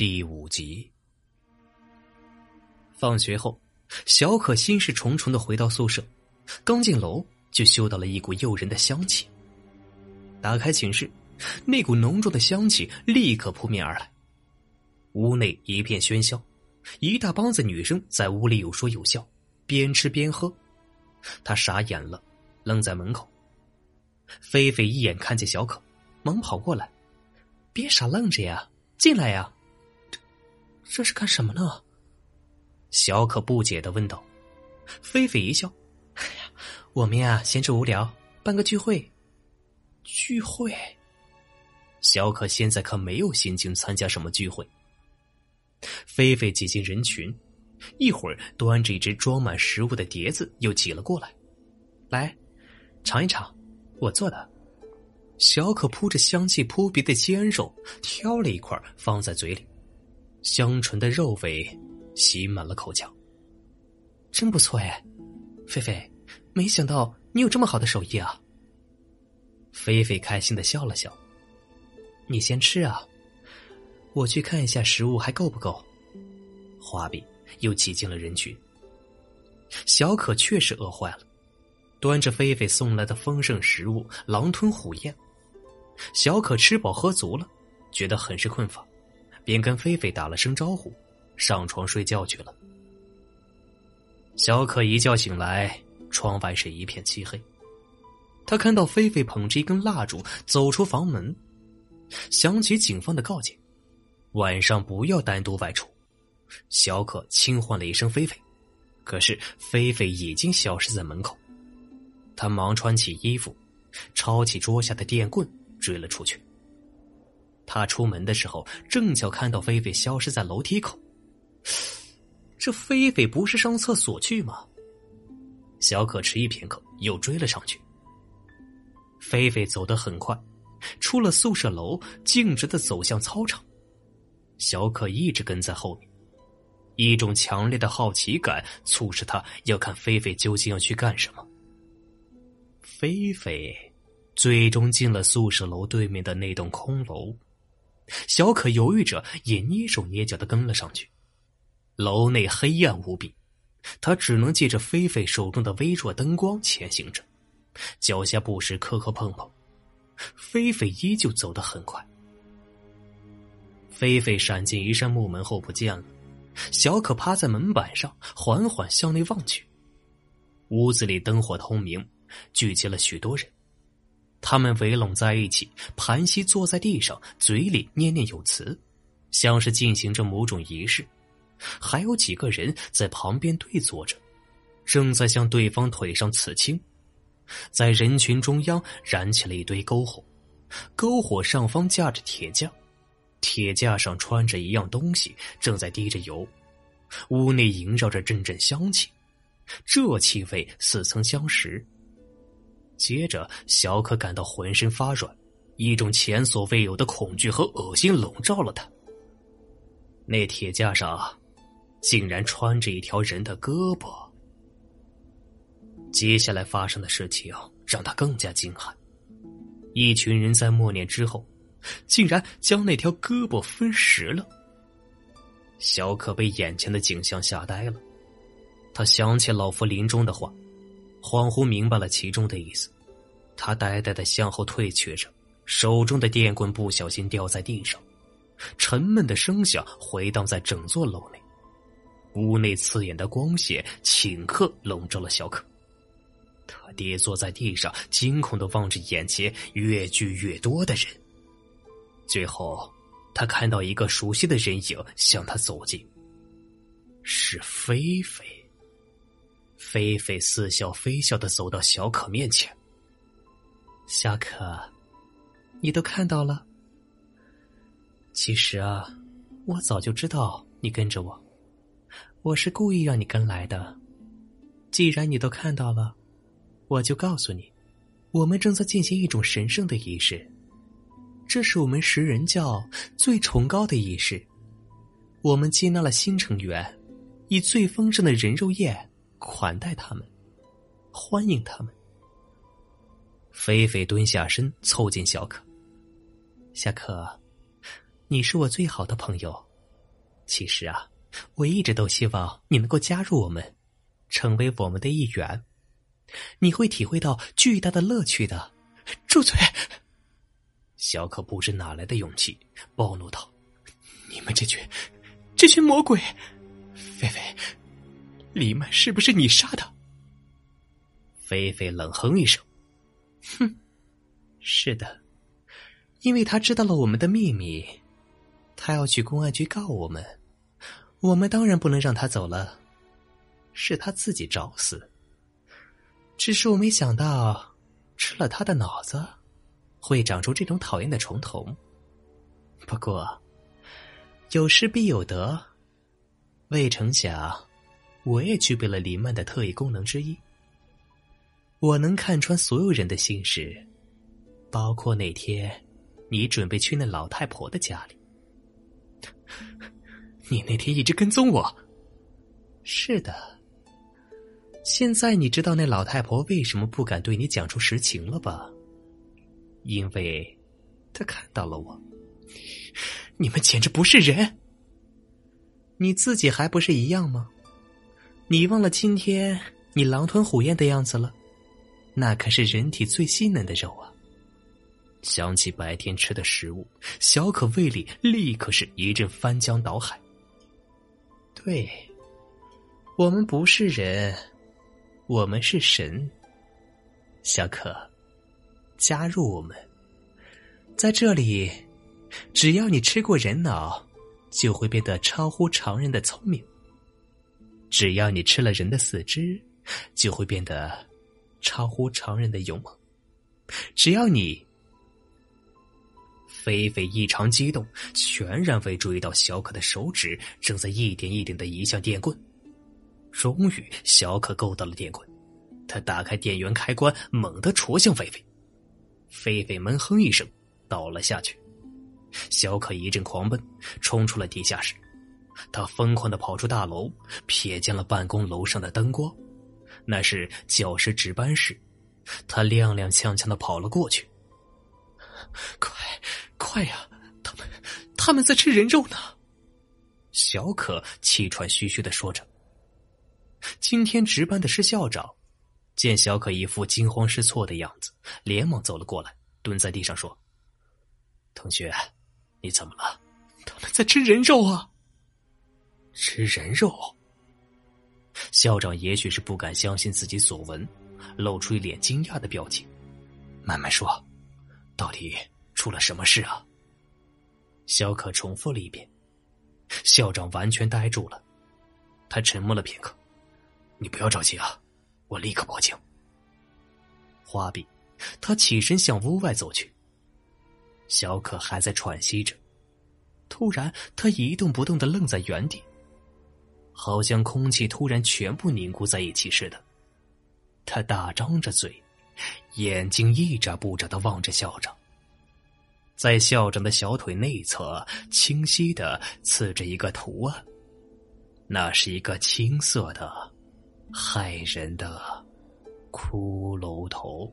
第五集。放学后，小可心事重重的回到宿舍，刚进楼就嗅到了一股诱人的香气。打开寝室，那股浓重的香气立刻扑面而来。屋内一片喧嚣，一大帮子女生在屋里有说有笑，边吃边喝。他傻眼了，愣在门口。菲菲一眼看见小可，忙跑过来：“别傻愣着呀，进来呀！”这这是干什么呢？小可不解的问道。菲菲一笑：“哎呀，我们呀闲着无聊，办个聚会。”聚会。小可现在可没有心情参加什么聚会。菲菲挤进人群，一会儿端着一只装满食物的碟子又挤了过来，来，尝一尝，我做的。小可扑着香气扑鼻的鲜肉，挑了一块放在嘴里，香醇的肉味吸满了口腔。真不错哎，菲菲，没想到你有这么好的手艺啊。菲菲开心的笑了笑，你先吃啊。我去看一下食物还够不够。画笔又挤进了人群。小可确实饿坏了，端着菲菲送来的丰盛食物，狼吞虎咽。小可吃饱喝足了，觉得很是困乏，便跟菲菲打了声招呼，上床睡觉去了。小可一觉醒来，窗外是一片漆黑。他看到菲菲捧着一根蜡烛走出房门，想起警方的告诫。晚上不要单独外出。小可轻唤了一声菲菲，可是菲菲已经消失在门口。他忙穿起衣服，抄起桌下的电棍追了出去。他出门的时候，正巧看到菲菲消失在楼梯口。这菲菲不是上厕所去吗？小可迟疑片刻，又追了上去。菲菲走得很快，出了宿舍楼，径直的走向操场。小可一直跟在后面，一种强烈的好奇感促使他要看菲菲究竟要去干什么。菲菲最终进了宿舍楼对面的那栋空楼，小可犹豫着，也蹑手蹑脚的跟了上去。楼内黑暗无比，他只能借着菲菲手中的微弱灯光前行着，脚下不时磕磕碰碰。菲菲依旧走得很快。菲菲闪进一扇木门后不见了，小可趴在门板上，缓缓向内望去。屋子里灯火通明，聚集了许多人，他们围拢在一起，盘膝坐在地上，嘴里念念有词，像是进行着某种仪式。还有几个人在旁边对坐着，正在向对方腿上刺青。在人群中央燃起了一堆篝火，篝火上方架着铁架。铁架上穿着一样东西，正在滴着油。屋内萦绕着阵阵香气，这气味似曾相识。接着，小可感到浑身发软，一种前所未有的恐惧和恶心笼罩了他。那铁架上，竟然穿着一条人的胳膊。接下来发生的事情让他更加惊骇。一群人在默念之后。竟然将那条胳膊分食了。小可被眼前的景象吓呆了，他想起老夫临终的话，恍惚明白了其中的意思。他呆呆的向后退却着，手中的电棍不小心掉在地上，沉闷的声响回荡在整座楼内。屋内刺眼的光线顷刻笼罩了小可，他跌坐在地上，惊恐的望着眼前越聚越多的人。最后，他看到一个熟悉的人影向他走近。是菲菲。菲菲似笑非笑的走到小可面前。小可，你都看到了。其实啊，我早就知道你跟着我，我是故意让你跟来的。既然你都看到了，我就告诉你，我们正在进行一种神圣的仪式。这是我们食人教最崇高的仪式，我们接纳了新成员，以最丰盛的人肉宴款待他们，欢迎他们。菲菲蹲下身，凑近小可。小可，你是我最好的朋友，其实啊，我一直都希望你能够加入我们，成为我们的一员，你会体会到巨大的乐趣的。住嘴！小可不知哪来的勇气，暴怒道：“你们这群，这群魔鬼！李曼是不是你杀的？”菲菲冷哼一声：“哼，是的，因为他知道了我们的秘密，他要去公安局告我们，我们当然不能让他走了，是他自己找死。只是我没想到，吃了他的脑子。”会长出这种讨厌的虫童。不过，有失必有得。未成想，我也具备了林曼的特异功能之一。我能看穿所有人的心事，包括那天你准备去那老太婆的家里。你那天一直跟踪我。是的。现在你知道那老太婆为什么不敢对你讲出实情了吧？因为，他看到了我。你们简直不是人！你自己还不是一样吗？你忘了今天你狼吞虎咽的样子了？那可是人体最细嫩的肉啊！想起白天吃的食物，小可胃里立刻是一阵翻江倒海。对，我们不是人，我们是神。小可。加入我们，在这里，只要你吃过人脑，就会变得超乎常人的聪明；只要你吃了人的四肢，就会变得超乎常人的勇猛；只要你……菲菲异常激动，全然未注意到小可的手指正在一点一点的移向电棍。终于，小可够到了电棍，他打开电源开关，猛地戳向菲菲。菲菲闷哼一声，倒了下去。小可一阵狂奔，冲出了地下室。他疯狂的跑出大楼，瞥见了办公楼上的灯光，那是教师值班室。他踉踉跄跄的跑了过去。快，快呀！他们，他们在吃人肉呢！小可气喘吁吁的说着。今天值班的是校长。见小可一副惊慌失措的样子，连忙走了过来，蹲在地上说：“同学，你怎么了？他们在吃人肉啊！吃人肉！”校长也许是不敢相信自己所闻，露出一脸惊讶的表情，慢慢说：“到底出了什么事啊？”小可重复了一遍，校长完全呆住了，他沉默了片刻：“你不要着急啊。”我立刻报警。花臂，他起身向屋外走去。小可还在喘息着，突然他一动不动的愣在原地，好像空气突然全部凝固在一起似的。他大张着嘴，眼睛一眨不眨的望着校长。在校长的小腿内侧，清晰的刺着一个图案，那是一个青色的。害人的骷髅头。